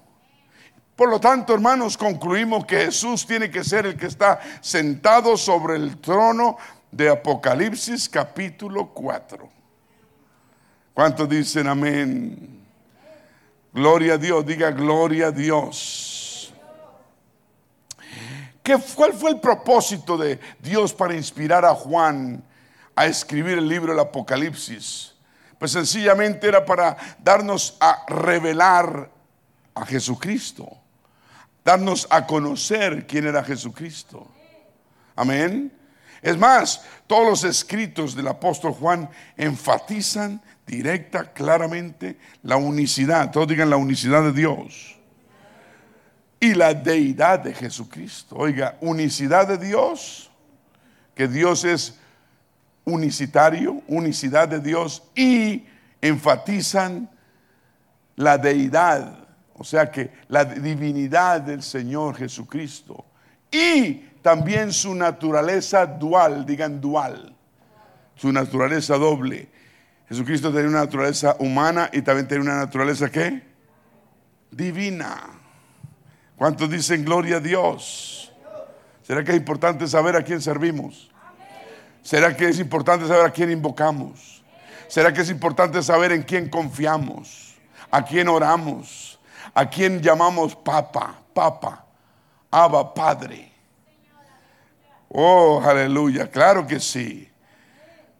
Por lo tanto, hermanos, concluimos que Jesús tiene que ser el que está sentado sobre el trono de Apocalipsis capítulo 4. ¿Cuántos dicen amén? Gloria a Dios, diga gloria a Dios. ¿Cuál fue el propósito de Dios para inspirar a Juan a escribir el libro del Apocalipsis? Pues sencillamente era para darnos a revelar a Jesucristo, darnos a conocer quién era Jesucristo. Amén. Es más, todos los escritos del apóstol Juan enfatizan directa, claramente, la unicidad. Todos digan la unicidad de Dios y la deidad de Jesucristo. Oiga, unicidad de Dios, que Dios es unicitario, unicidad de Dios y enfatizan la deidad, o sea que la divinidad del Señor Jesucristo y también su naturaleza dual, digan dual, su naturaleza doble. Jesucristo tiene una naturaleza humana y también tiene una naturaleza ¿qué? Divina. ¿Cuántos dicen gloria a Dios? ¿Será que es importante saber a quién servimos? ¿Será que es importante saber a quién invocamos? ¿Será que es importante saber en quién confiamos? ¿A quién oramos? ¿A quién llamamos Papa, Papa, Abba, Padre? Oh, aleluya, claro que sí.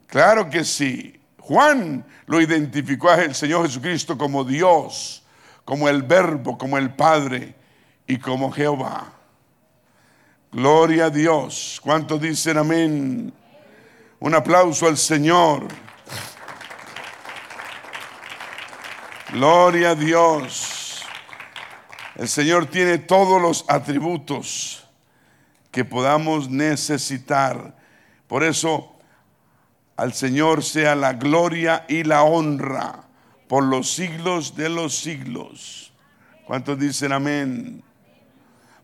Claro que sí. Juan lo identificó al Señor Jesucristo como Dios, como el Verbo, como el Padre y como Jehová. Gloria a Dios. ¿Cuántos dicen amén? Un aplauso al Señor. Gloria a Dios. El Señor tiene todos los atributos que podamos necesitar. Por eso al Señor sea la gloria y la honra por los siglos de los siglos. ¿Cuántos dicen amén?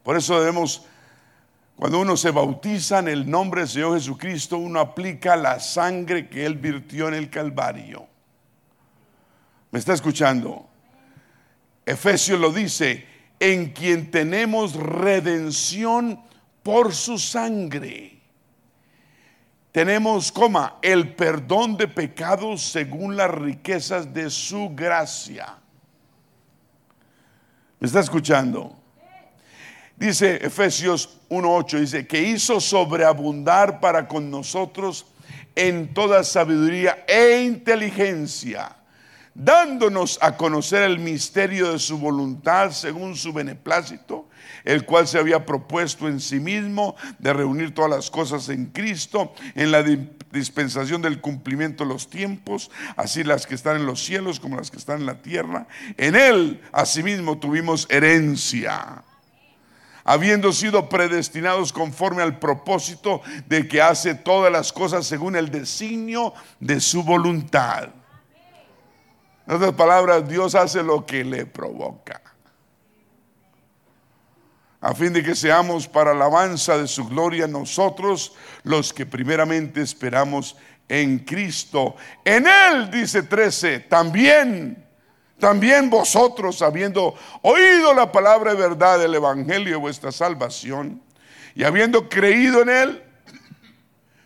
Por eso debemos, cuando uno se bautiza en el nombre del Señor Jesucristo, uno aplica la sangre que Él virtió en el Calvario. ¿Me está escuchando? Efesios lo dice, en quien tenemos redención por su sangre. Tenemos, coma, el perdón de pecados según las riquezas de su gracia. ¿Me está escuchando? Dice Efesios 1.8, dice, que hizo sobreabundar para con nosotros en toda sabiduría e inteligencia, dándonos a conocer el misterio de su voluntad según su beneplácito, el cual se había propuesto en sí mismo de reunir todas las cosas en Cristo, en la dispensación del cumplimiento de los tiempos, así las que están en los cielos como las que están en la tierra. En Él, asimismo, tuvimos herencia habiendo sido predestinados conforme al propósito de que hace todas las cosas según el designio de su voluntad. En otras palabras, Dios hace lo que le provoca. A fin de que seamos para alabanza de su gloria nosotros los que primeramente esperamos en Cristo. En Él, dice 13, también también vosotros, habiendo oído la palabra de verdad del Evangelio de vuestra salvación, y habiendo creído en él,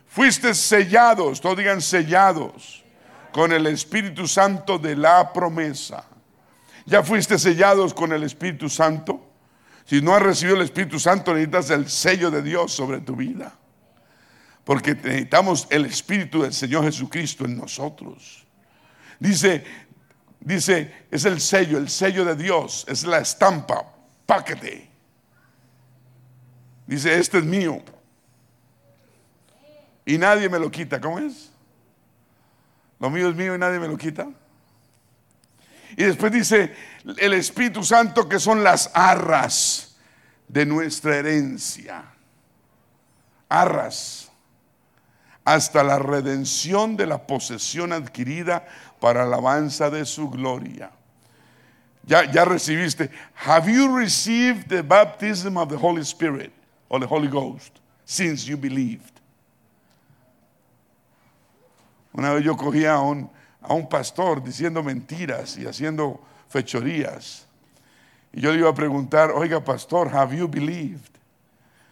fuiste sellados, todos digan sellados, con el Espíritu Santo de la promesa. ¿Ya fuiste sellados con el Espíritu Santo? Si no has recibido el Espíritu Santo, necesitas el sello de Dios sobre tu vida. Porque necesitamos el Espíritu del Señor Jesucristo en nosotros. Dice, Dice, es el sello, el sello de Dios, es la estampa, paquete. Dice, este es mío, y nadie me lo quita. ¿Cómo es? Lo mío es mío y nadie me lo quita. Y después dice el Espíritu Santo que son las arras de nuestra herencia. Arras. Hasta la redención de la posesión adquirida para alabanza de su gloria. Ya, ya recibiste. Have you received the baptism of the Holy Spirit or the Holy Ghost since you believed? Una vez yo cogía a un, a un pastor diciendo mentiras y haciendo fechorías. Y yo le iba a preguntar, oiga pastor, have you believed?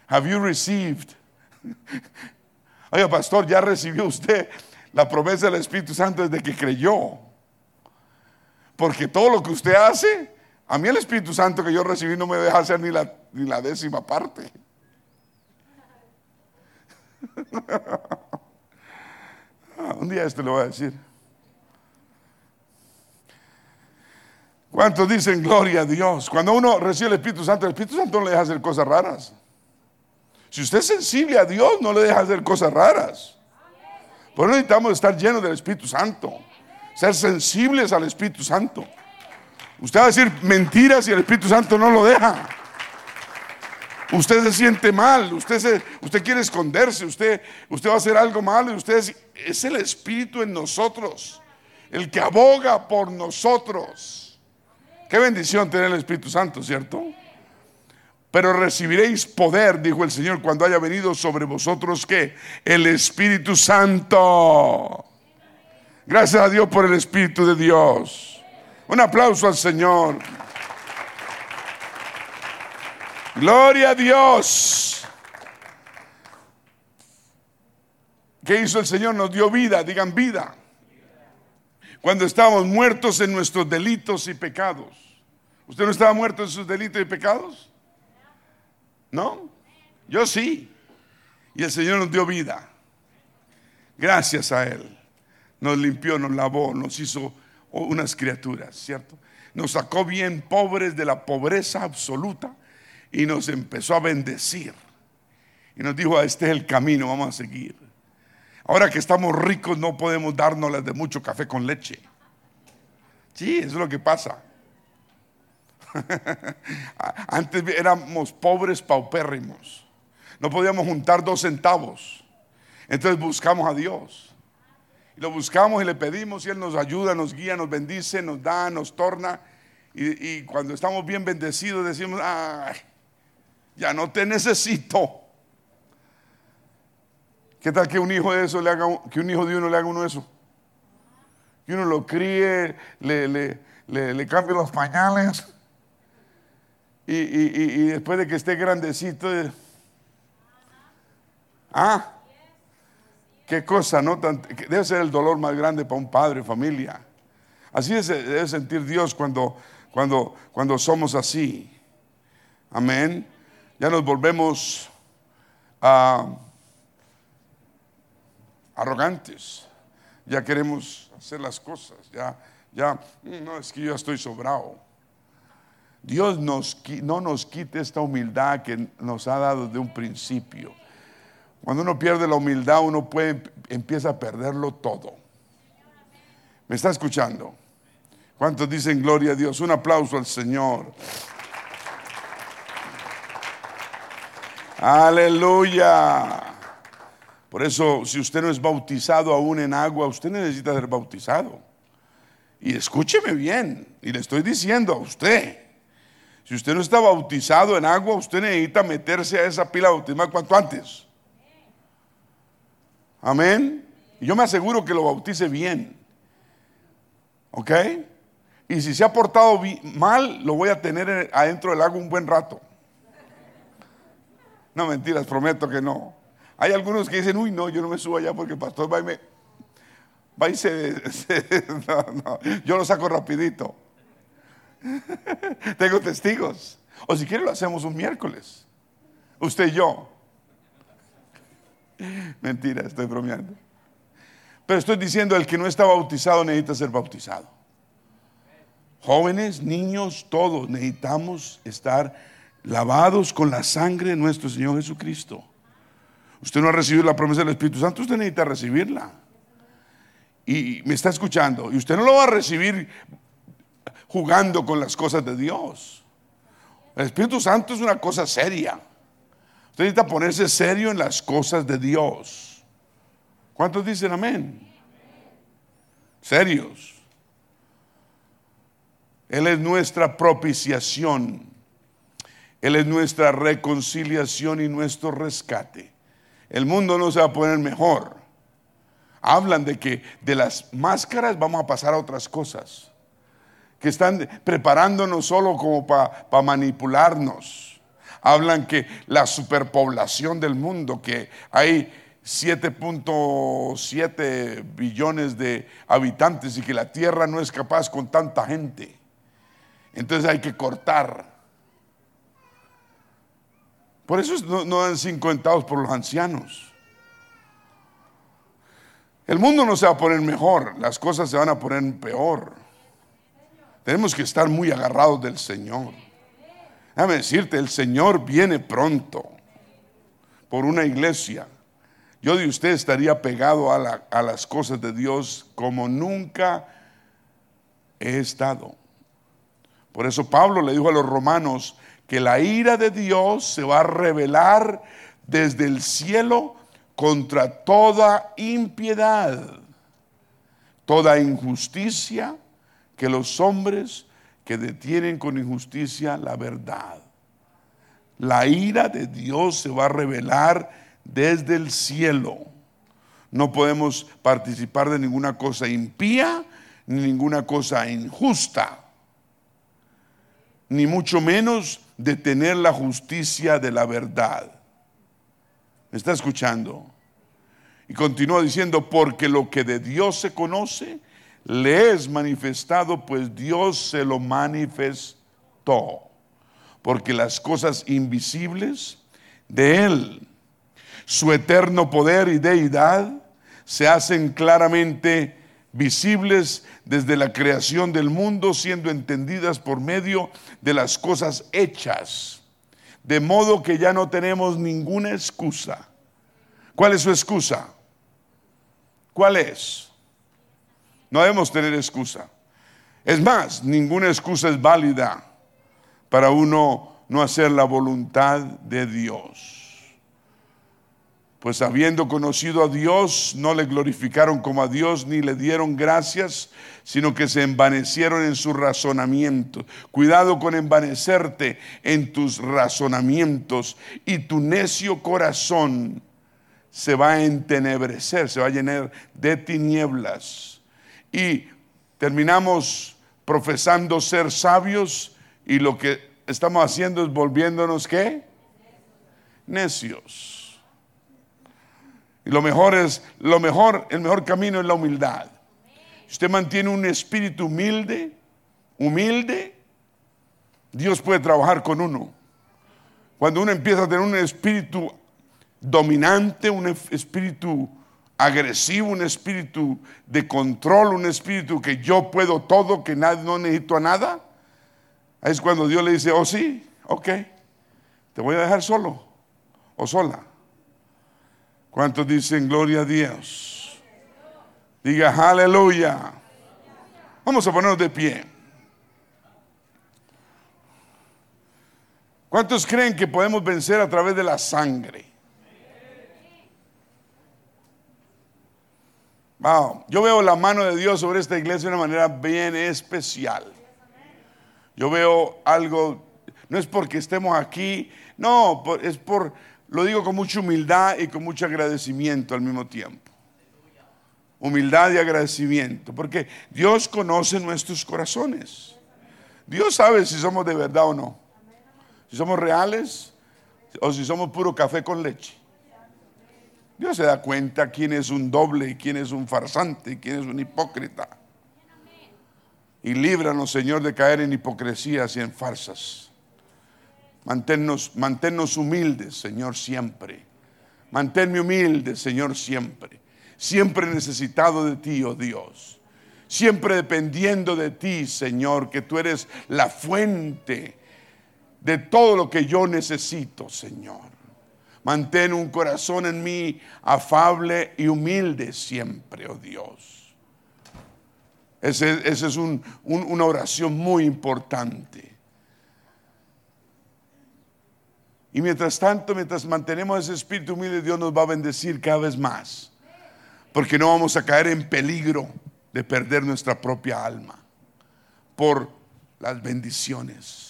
Have you received? oiga pastor, ¿ya recibió usted la promesa del Espíritu Santo desde que creyó? Porque todo lo que usted hace, a mí el Espíritu Santo que yo recibí no me deja hacer ni la, ni la décima parte. Ah, un día esto le voy a decir. ¿Cuántos dicen gloria a Dios? Cuando uno recibe el Espíritu Santo, el Espíritu Santo no le deja hacer cosas raras. Si usted es sensible a Dios, no le deja hacer cosas raras. Por eso necesitamos estar llenos del Espíritu Santo. Ser sensibles al Espíritu Santo. Usted va a decir mentiras y el Espíritu Santo no lo deja. Usted se siente mal, usted, usted quiere esconderse, usted, usted va a hacer algo malo y usted es el Espíritu en nosotros, el que aboga por nosotros. Qué bendición tener el Espíritu Santo, ¿cierto? Pero recibiréis poder, dijo el Señor, cuando haya venido sobre vosotros que el Espíritu Santo. Gracias a Dios por el Espíritu de Dios. Un aplauso al Señor. Gloria a Dios. ¿Qué hizo el Señor? Nos dio vida, digan vida. Cuando estábamos muertos en nuestros delitos y pecados. ¿Usted no estaba muerto en sus delitos y pecados? ¿No? Yo sí. Y el Señor nos dio vida. Gracias a Él. Nos limpió, nos lavó, nos hizo unas criaturas, ¿cierto? Nos sacó bien pobres de la pobreza absoluta y nos empezó a bendecir. Y nos dijo, este es el camino, vamos a seguir. Ahora que estamos ricos no podemos darnos de mucho café con leche. Sí, eso es lo que pasa. Antes éramos pobres paupérrimos. No podíamos juntar dos centavos. Entonces buscamos a Dios. Y lo buscamos y le pedimos y Él nos ayuda, nos guía, nos bendice, nos da, nos torna. Y, cuando estamos bien bendecidos decimos, ay, ya no te necesito. ¿Qué tal que un hijo de eso le haga, que un hijo de uno le haga uno eso? Que uno lo críe, le, le, cambie los pañales y, y, después de que esté grandecito, eh, ah, qué cosa, ¿no? debe ser el dolor más grande para un padre, familia. Así debe sentir Dios cuando, cuando, cuando somos así. Amén ya nos volvemos ah, arrogantes, ya queremos hacer las cosas, ya, ya, no, es que yo estoy sobrado. Dios no nos quite esta humildad que nos ha dado de un principio. Cuando uno pierde la humildad, uno puede, empieza a perderlo todo. ¿Me está escuchando? ¿Cuántos dicen gloria a Dios? Un aplauso al Señor. Aleluya. Por eso, si usted no es bautizado aún en agua, usted necesita ser bautizado. Y escúcheme bien, y le estoy diciendo a usted, si usted no está bautizado en agua, usted necesita meterse a esa pila bautismal cuanto antes. Amén. Y yo me aseguro que lo bautice bien. ¿Ok? Y si se ha portado mal, lo voy a tener adentro del agua un buen rato. No, mentiras, prometo que no. Hay algunos que dicen, uy, no, yo no me subo allá porque el pastor va y me... Va y se... no, no, yo lo saco rapidito. Tengo testigos. O si quiere lo hacemos un miércoles. Usted y yo. Mentira, estoy bromeando. Pero estoy diciendo, el que no está bautizado necesita ser bautizado. Jóvenes, niños, todos necesitamos estar lavados con la sangre de nuestro Señor Jesucristo. Usted no ha recibido la promesa del Espíritu Santo, usted necesita recibirla. Y me está escuchando. Y usted no lo va a recibir jugando con las cosas de Dios. El Espíritu Santo es una cosa seria. Usted necesita ponerse serio en las cosas de Dios. ¿Cuántos dicen amén? Serios. Él es nuestra propiciación. Él es nuestra reconciliación y nuestro rescate. El mundo no se va a poner mejor. Hablan de que de las máscaras vamos a pasar a otras cosas. Que están preparándonos solo como para manipularnos. Hablan que la superpoblación del mundo, que hay 7.7 billones de habitantes y que la tierra no es capaz con tanta gente. Entonces hay que cortar. Por eso no, dan cinco centavos por los ancianos. El mundo no se va a poner mejor, las cosas se van a poner peor. Tenemos que estar muy agarrados del Señor. Déjame decirte, el Señor viene pronto por una iglesia. Yo de usted estaría pegado a, a las cosas de Dios como nunca he estado. Por eso Pablo le dijo a los romanos, que la ira de Dios se va a revelar desde el cielo contra toda impiedad, toda injusticia que los hombres que detienen con injusticia la verdad. La ira de Dios se va a revelar desde el cielo. No podemos participar de ninguna cosa impía ni ninguna cosa injusta, ni mucho menos de tener la justicia de la verdad. ¿Me está escuchando? Y continúa diciendo, porque lo que de Dios se conoce, le es manifestado, pues Dios se lo manifestó. Porque las cosas invisibles de Él, su eterno poder y deidad, se hacen claramente visibles desde la creación del mundo, siendo entendidas por medio de las cosas hechas. De modo que ya no tenemos ninguna excusa. ¿Cuál es su excusa? ¿Cuál es? No debemos tener excusa. Es más, ninguna excusa es válida para uno no hacer la voluntad de Dios pues habiendo conocido a Dios, no le glorificaron como a Dios ni le dieron gracias, sino que se envanecieron en su razonamiento. Cuidado con envanecerte en tus razonamientos y tu necio corazón se va a entenebrecer, se va a llenar de tinieblas. Y terminamos profesando ser sabios y lo que estamos haciendo es volviéndonos qué? Necios. Y lo mejor es, lo mejor, el mejor camino es la humildad. Usted mantiene un espíritu humilde, humilde, Dios puede trabajar con uno. Cuando uno empieza a tener un espíritu dominante, un espíritu agresivo, un espíritu de control, un espíritu que yo puedo todo, que no necesito a nada, es cuando Dios le dice, oh sí, ok, te voy a dejar solo o sola. ¿Cuántos dicen gloria a Dios? Diga aleluya. Vamos a ponernos de pie. ¿Cuántos creen que podemos vencer a través de la sangre? Wow. Yo veo la mano de Dios sobre esta iglesia de una manera bien especial. Yo veo algo, no es porque estemos aquí, no, es por lo digo con mucha humildad y con mucho agradecimiento al mismo tiempo. Humildad y agradecimiento, porque Dios conoce nuestros corazones. Dios sabe si somos de verdad o no. Si somos reales o si somos puro café con leche. Dios se da cuenta quién es un doble quién es un farsante quién es un hipócrita. Y líbranos, Señor, de caer en hipocresías y en farsas. Manténnos, humildes, Señor, siempre. Manténme humilde, Señor, siempre. Siempre necesitado de ti, oh Dios. Siempre dependiendo de ti, Señor, que tú eres la fuente de todo lo que yo necesito, Señor. Mantén un corazón en mí afable y humilde siempre, oh Dios. Esa es una oración muy importante. Y mientras tanto, mientras mantenemos ese espíritu humilde, Dios nos va a bendecir cada vez más. Porque no vamos a caer en peligro de perder nuestra propia alma por las bendiciones.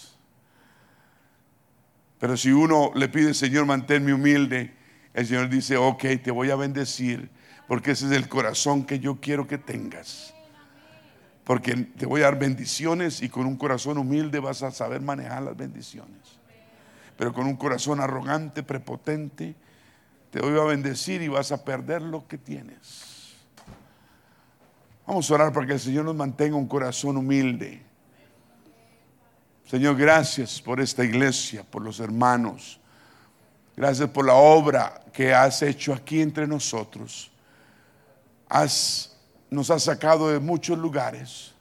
Pero si uno le pide, Señor, manténme humilde, el Señor dice, ok, te voy a bendecir, porque ese es el corazón que yo quiero que tengas. Porque te voy a dar bendiciones y con un corazón humilde vas a saber manejar las bendiciones. Pero con un corazón arrogante, prepotente, te voy a bendecir y vas a perder lo que tienes. Vamos a orar para que el Señor nos mantenga un corazón humilde. Señor, gracias por esta iglesia, por los hermanos. Gracias por la obra que has hecho aquí entre nosotros. Has, nos has sacado de muchos lugares.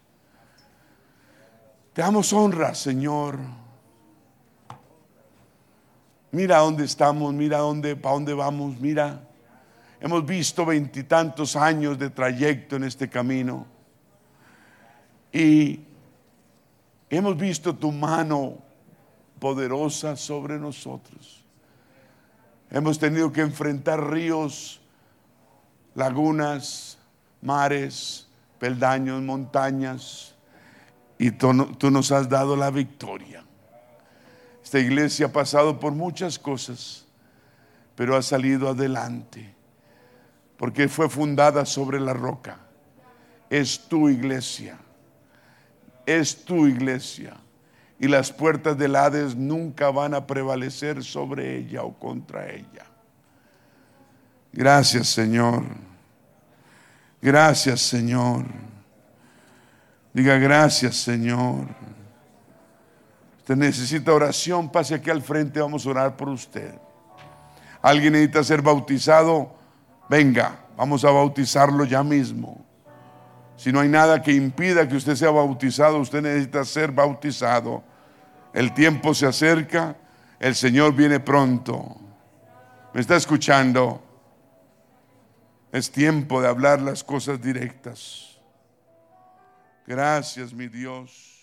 Te damos honra, Señor. Mira dónde estamos, mira dónde, para dónde vamos, mira. Hemos visto veintitantos años de trayecto en este camino. Y Hemos visto tu mano poderosa sobre nosotros. Hemos tenido que enfrentar ríos, lagunas, mares, peldaños, montañas, y tú, nos has dado la victoria. Esta iglesia ha pasado por muchas cosas, pero ha salido adelante, porque fue fundada sobre la roca. Es tu iglesia es tu iglesia y las puertas del Hades nunca van a prevalecer sobre ella o contra ella. Gracias Señor. Gracias Señor. Diga gracias Señor. Usted necesita oración, pase aquí al frente, vamos a orar por usted. Alguien necesita ser bautizado, venga, vamos a bautizarlo ya mismo. Si no hay nada que impida que usted sea bautizado, usted necesita ser bautizado. El tiempo se acerca, el Señor viene pronto. ¿Me está escuchando? Es tiempo de hablar las cosas directas. Gracias, mi Dios.